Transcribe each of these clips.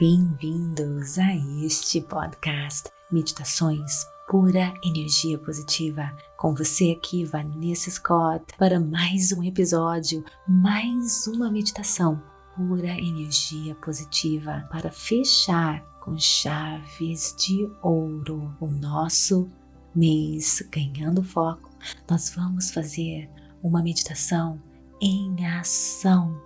Bem-vindos a este podcast Meditações Pura Energia Positiva. Com você aqui, Vanessa Scott, para mais um episódio, mais uma meditação pura energia positiva para fechar com chaves de ouro o nosso mês ganhando foco. Nós vamos fazer uma meditação em ação.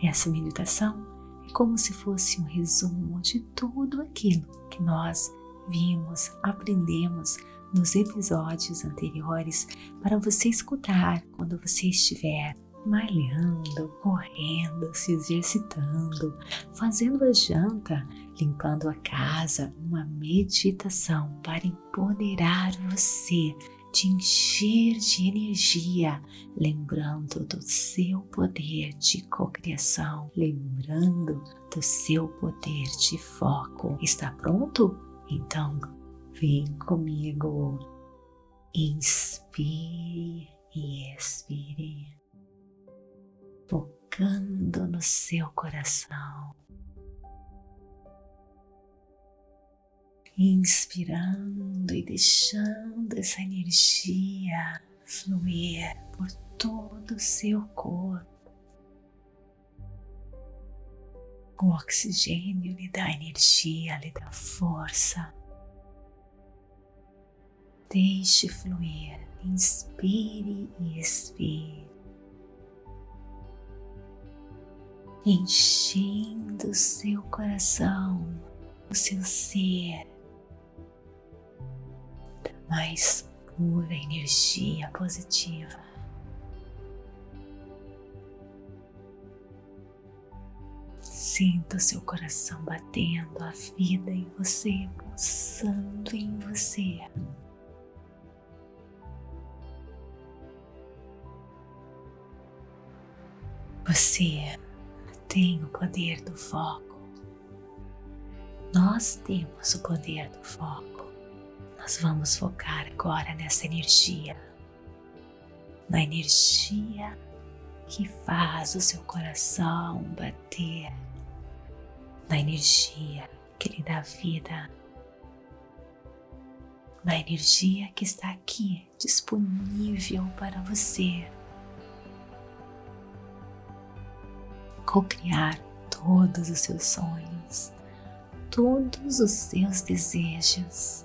Essa meditação como se fosse um resumo de tudo aquilo que nós vimos, aprendemos nos episódios anteriores para você escutar quando você estiver malhando, correndo, se exercitando, fazendo a janta, limpando a casa, uma meditação para empoderar você te encher de energia, lembrando do seu poder de cocriação, lembrando do seu poder de foco. Está pronto? Então, vem comigo. Inspire e expire, focando no seu coração. Inspirando e deixando essa energia fluir por todo o seu corpo. O oxigênio lhe dá energia, lhe dá força. Deixe fluir, inspire e expire, enchendo seu coração, o seu ser mais pura energia positiva. Sinta o seu coração batendo, a vida em você, pulsando em você. Você tem o poder do foco. Nós temos o poder do foco. Nós vamos focar agora nessa energia, na energia que faz o seu coração bater, na energia que lhe dá vida, na energia que está aqui disponível para você. Cocriar todos os seus sonhos, todos os seus desejos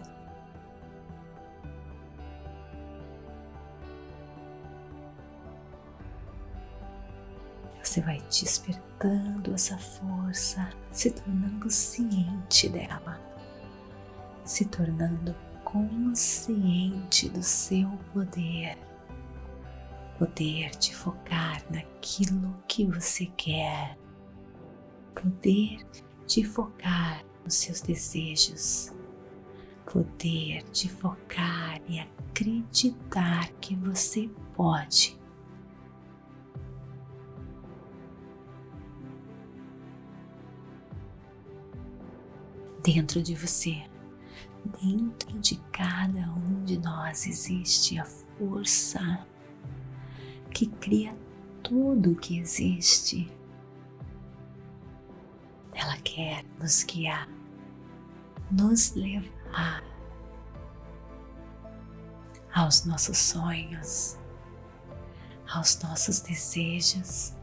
você vai despertando essa força, se tornando ciente dela, se tornando consciente do seu poder, poder de focar naquilo que você quer, poder de focar nos seus desejos, poder de focar e acreditar que você pode dentro de você. Dentro de cada um de nós existe a força que cria tudo que existe. Ela quer nos guiar, nos levar aos nossos sonhos, aos nossos desejos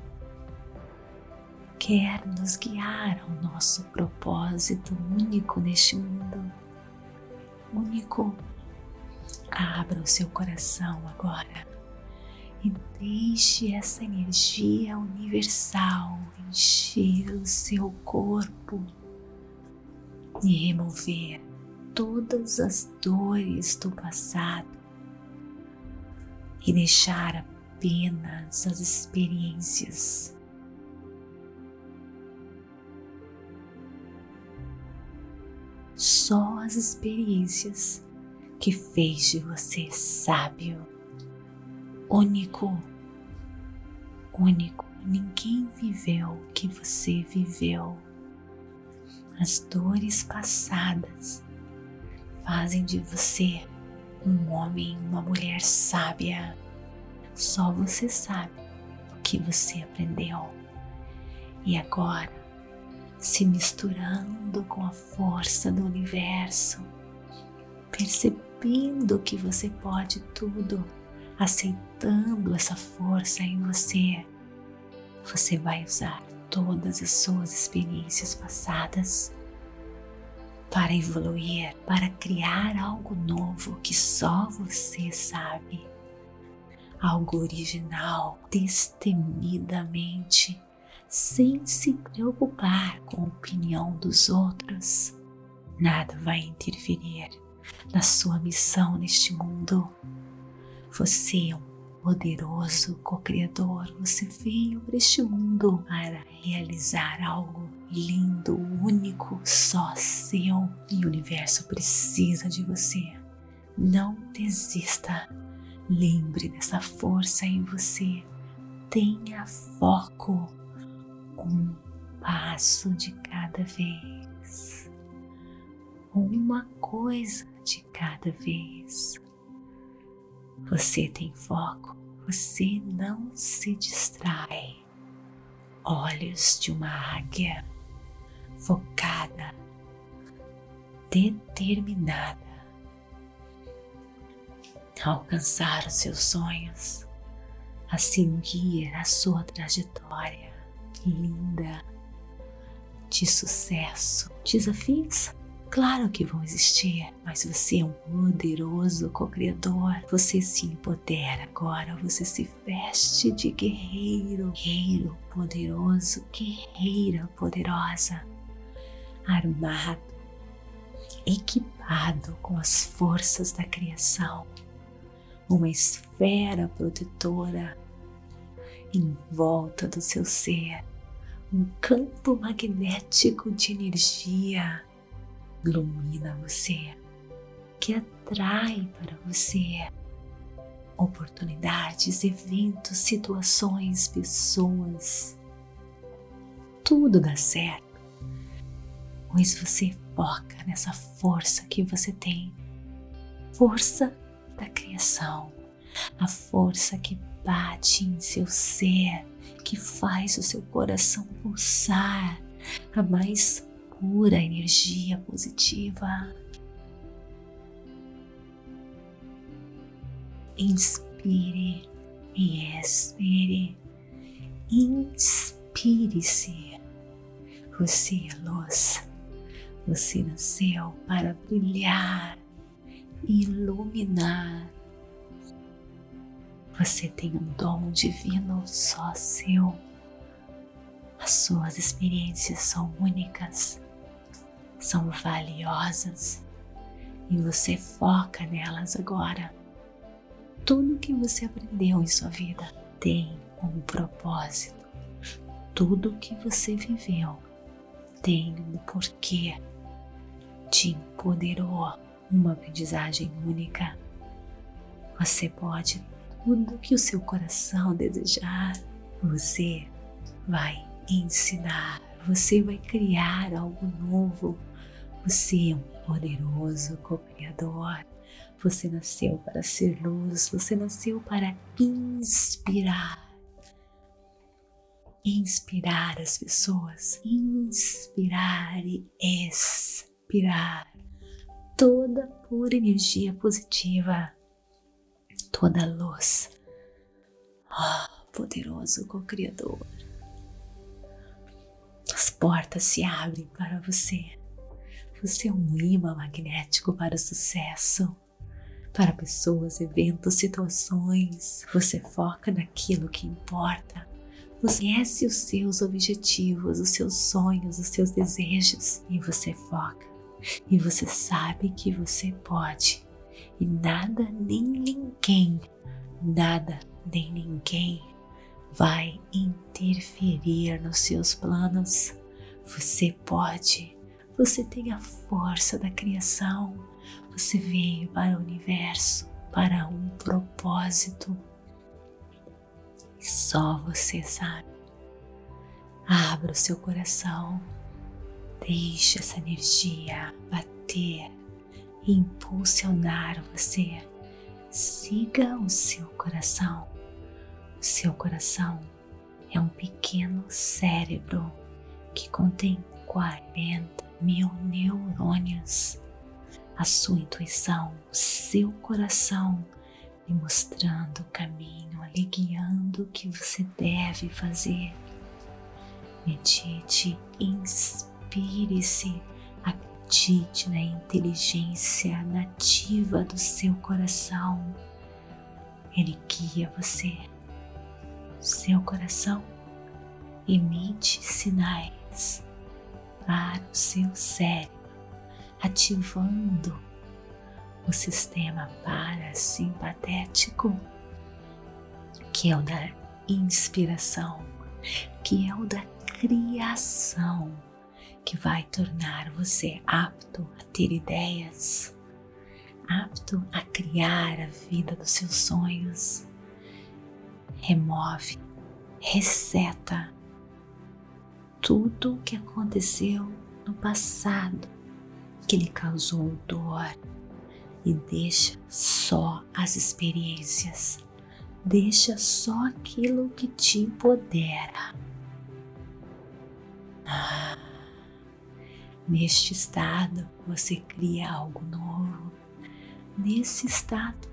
quer nos guiar ao nosso propósito único neste mundo. Único. Abra o seu coração agora e deixe essa energia universal encher o seu corpo e remover todas as dores do passado e deixar apenas as experiências só as experiências que fez de você sábio, único, único. Ninguém viveu o que você viveu. As dores passadas fazem de você um homem, uma mulher sábia. Só você sabe o que você aprendeu. E agora se misturando com a força do universo, percebendo que você pode tudo, aceitando essa força em você. Você vai usar todas as suas experiências passadas para evoluir, para criar algo novo que só você sabe. Algo original, destemidamente, sem se preocupar com a opinião dos outros. Nada vai interferir na sua missão neste mundo. Você é um poderoso co-criador, você veio para este mundo para realizar algo lindo, único, só seu e o universo precisa de você. Não desista. Lembre dessa força em você. Tenha foco. Um passo de cada vez. Uma coisa de cada vez. Você tem foco, você não se distrai. Olhos de uma águia focada, determinada a alcançar os seus sonhos, a seguir a sua trajetória linda. De sucesso. Desafios? Claro que vão existir, mas você é um poderoso co-criador. Você se empodera agora, você se veste de guerreiro, guerreiro poderoso, guerreira poderosa, armado, equipado com as forças da criação, uma esfera protetora em volta do seu ser, um campo magnético de energia. Ilumina você, que atrai para você oportunidades, eventos, situações, pessoas. Tudo dá certo, pois você foca nessa força que você tem. Força da criação, a força que bate em seu ser, que faz o seu coração pulsar, a mais pura energia positiva. Inspire e expire. Inspire-se. Você é luz. Você nasceu para brilhar, iluminar. Você tem um dom divino só seu. As suas experiências são únicas são valiosas e você foca nelas agora. Tudo que você aprendeu em sua vida tem um propósito. Tudo que você viveu tem um porquê. Te empoderou uma aprendizagem única. Você pode tudo que o seu coração desejar. Você vai ensinar, você vai criar algo novo você é um poderoso co-criador. Você nasceu para ser luz, você nasceu para inspirar. Inspirar as pessoas, inspirar e expirar toda pura energia positiva, toda luz. Oh, poderoso co-criador. As portas se abrem para você você é um imã magnético para o sucesso, para pessoas, eventos, situações. Você foca naquilo que importa. Você conhece os seus objetivos, os seus sonhos, os seus desejos e você foca. E você sabe que você pode. E nada nem ninguém, nada nem ninguém vai interferir nos seus planos. Você pode você tem a força da criação. Você veio para o universo para um propósito. E só você sabe. Abra o seu coração. Deixe essa energia bater e impulsionar você. Siga o seu coração. O seu coração é um pequeno cérebro que contém 40 mil neurônios, a sua intuição, o seu coração lhe mostrando o caminho, lhe guiando o que você deve fazer. Medite, inspire-se, acredite na inteligência nativa do seu coração. Ele guia você. Seu coração emite sinais para o seu cérebro, ativando o sistema parasimpatético, que é o da inspiração, que é o da criação, que vai tornar você apto a ter ideias, apto a criar a vida dos seus sonhos. Remove, reseta tudo o que aconteceu no passado que lhe causou dor, e deixa só as experiências, deixa só aquilo que te empodera. Ah, neste estado você cria algo novo. Nesse estado,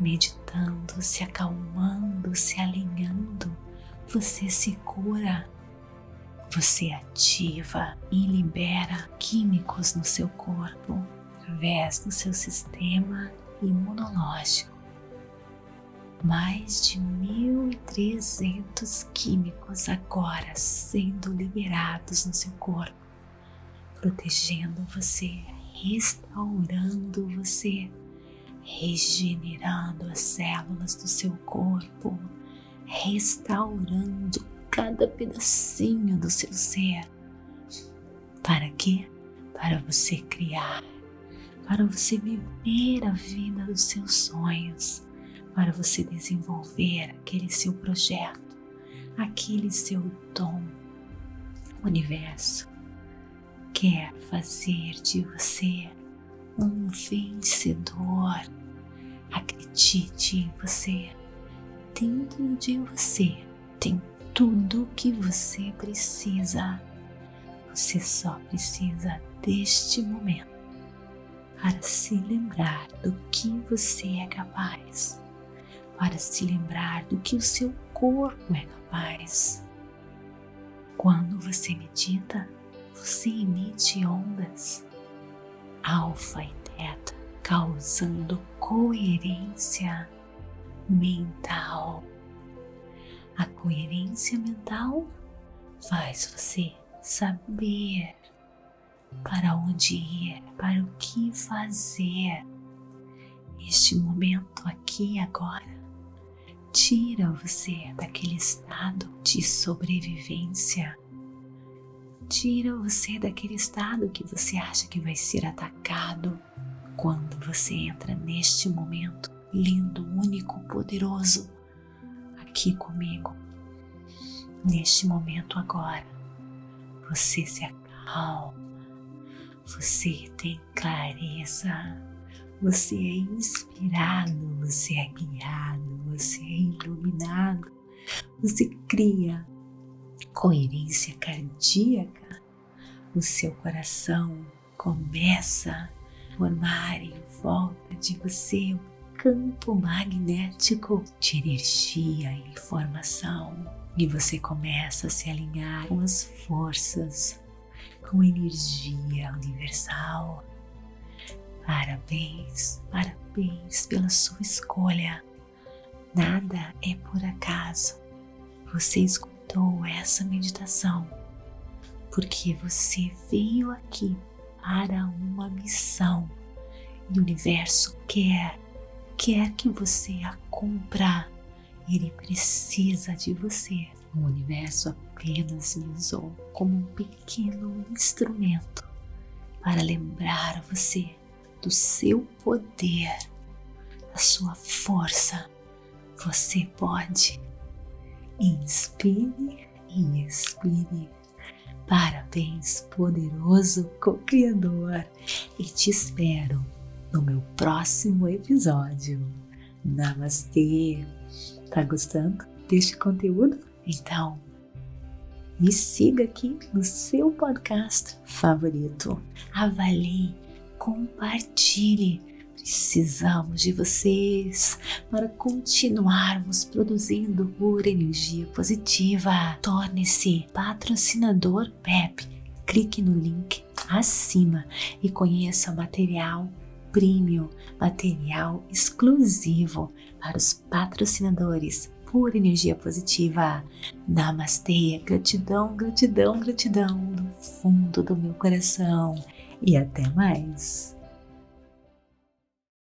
meditando, se acalmando, se alinhando, você se cura. Você ativa e libera químicos no seu corpo através do seu sistema imunológico. Mais de 1.300 químicos agora sendo liberados no seu corpo, protegendo você, restaurando você, regenerando as células do seu corpo, restaurando cada pedacinho do seu ser. Para quê? Para você criar para você viver a vida dos seus sonhos, para você desenvolver aquele seu projeto, aquele seu dom. Universo quer fazer de você um vencedor. Acredite em você. Dentro de você tem tudo o que você precisa. Você só precisa deste momento para se lembrar do que você é capaz, para se lembrar do que o seu corpo é capaz. Quando você medita, você emite ondas alfa e teta, causando coerência mental. A coerência mental faz você saber para onde ir, para o que fazer. Este momento aqui agora tira você daquele estado de sobrevivência. Tira você daquele estado que você acha que vai ser atacado quando você entra neste momento lindo, único, poderoso aqui comigo. Neste momento agora, você se acalma. Você tem clareza, você é inspirado, você é guiado, você é iluminado, você cria coerência cardíaca, o seu coração começa a formar em volta de você um campo magnético de energia e informação e você começa a se alinhar com as forças com energia universal. Parabéns, parabéns pela sua escolha. Nada é por acaso. Você escutou essa meditação porque você veio aqui para uma missão e o universo quer, quer que você a cumpra. Ele precisa de você. O universo apenas me usou como um pequeno instrumento para lembrar você do seu poder, da sua força. Você pode. Inspire e expire. Parabéns, poderoso co-criador, e te espero no meu próximo episódio. Namastê! Tá gostando deste conteúdo? Então, Me siga aqui no seu podcast favorito. Avalie, compartilhe. Precisamos de vocês para continuarmos produzindo pura energia positiva. Torne-se patrocinador PEP. Clique no link acima e conheça o material premium, material exclusivo para os patrocinadores pura energia positiva. Namastê, gratidão, gratidão, gratidão do fundo do meu coração e até mais.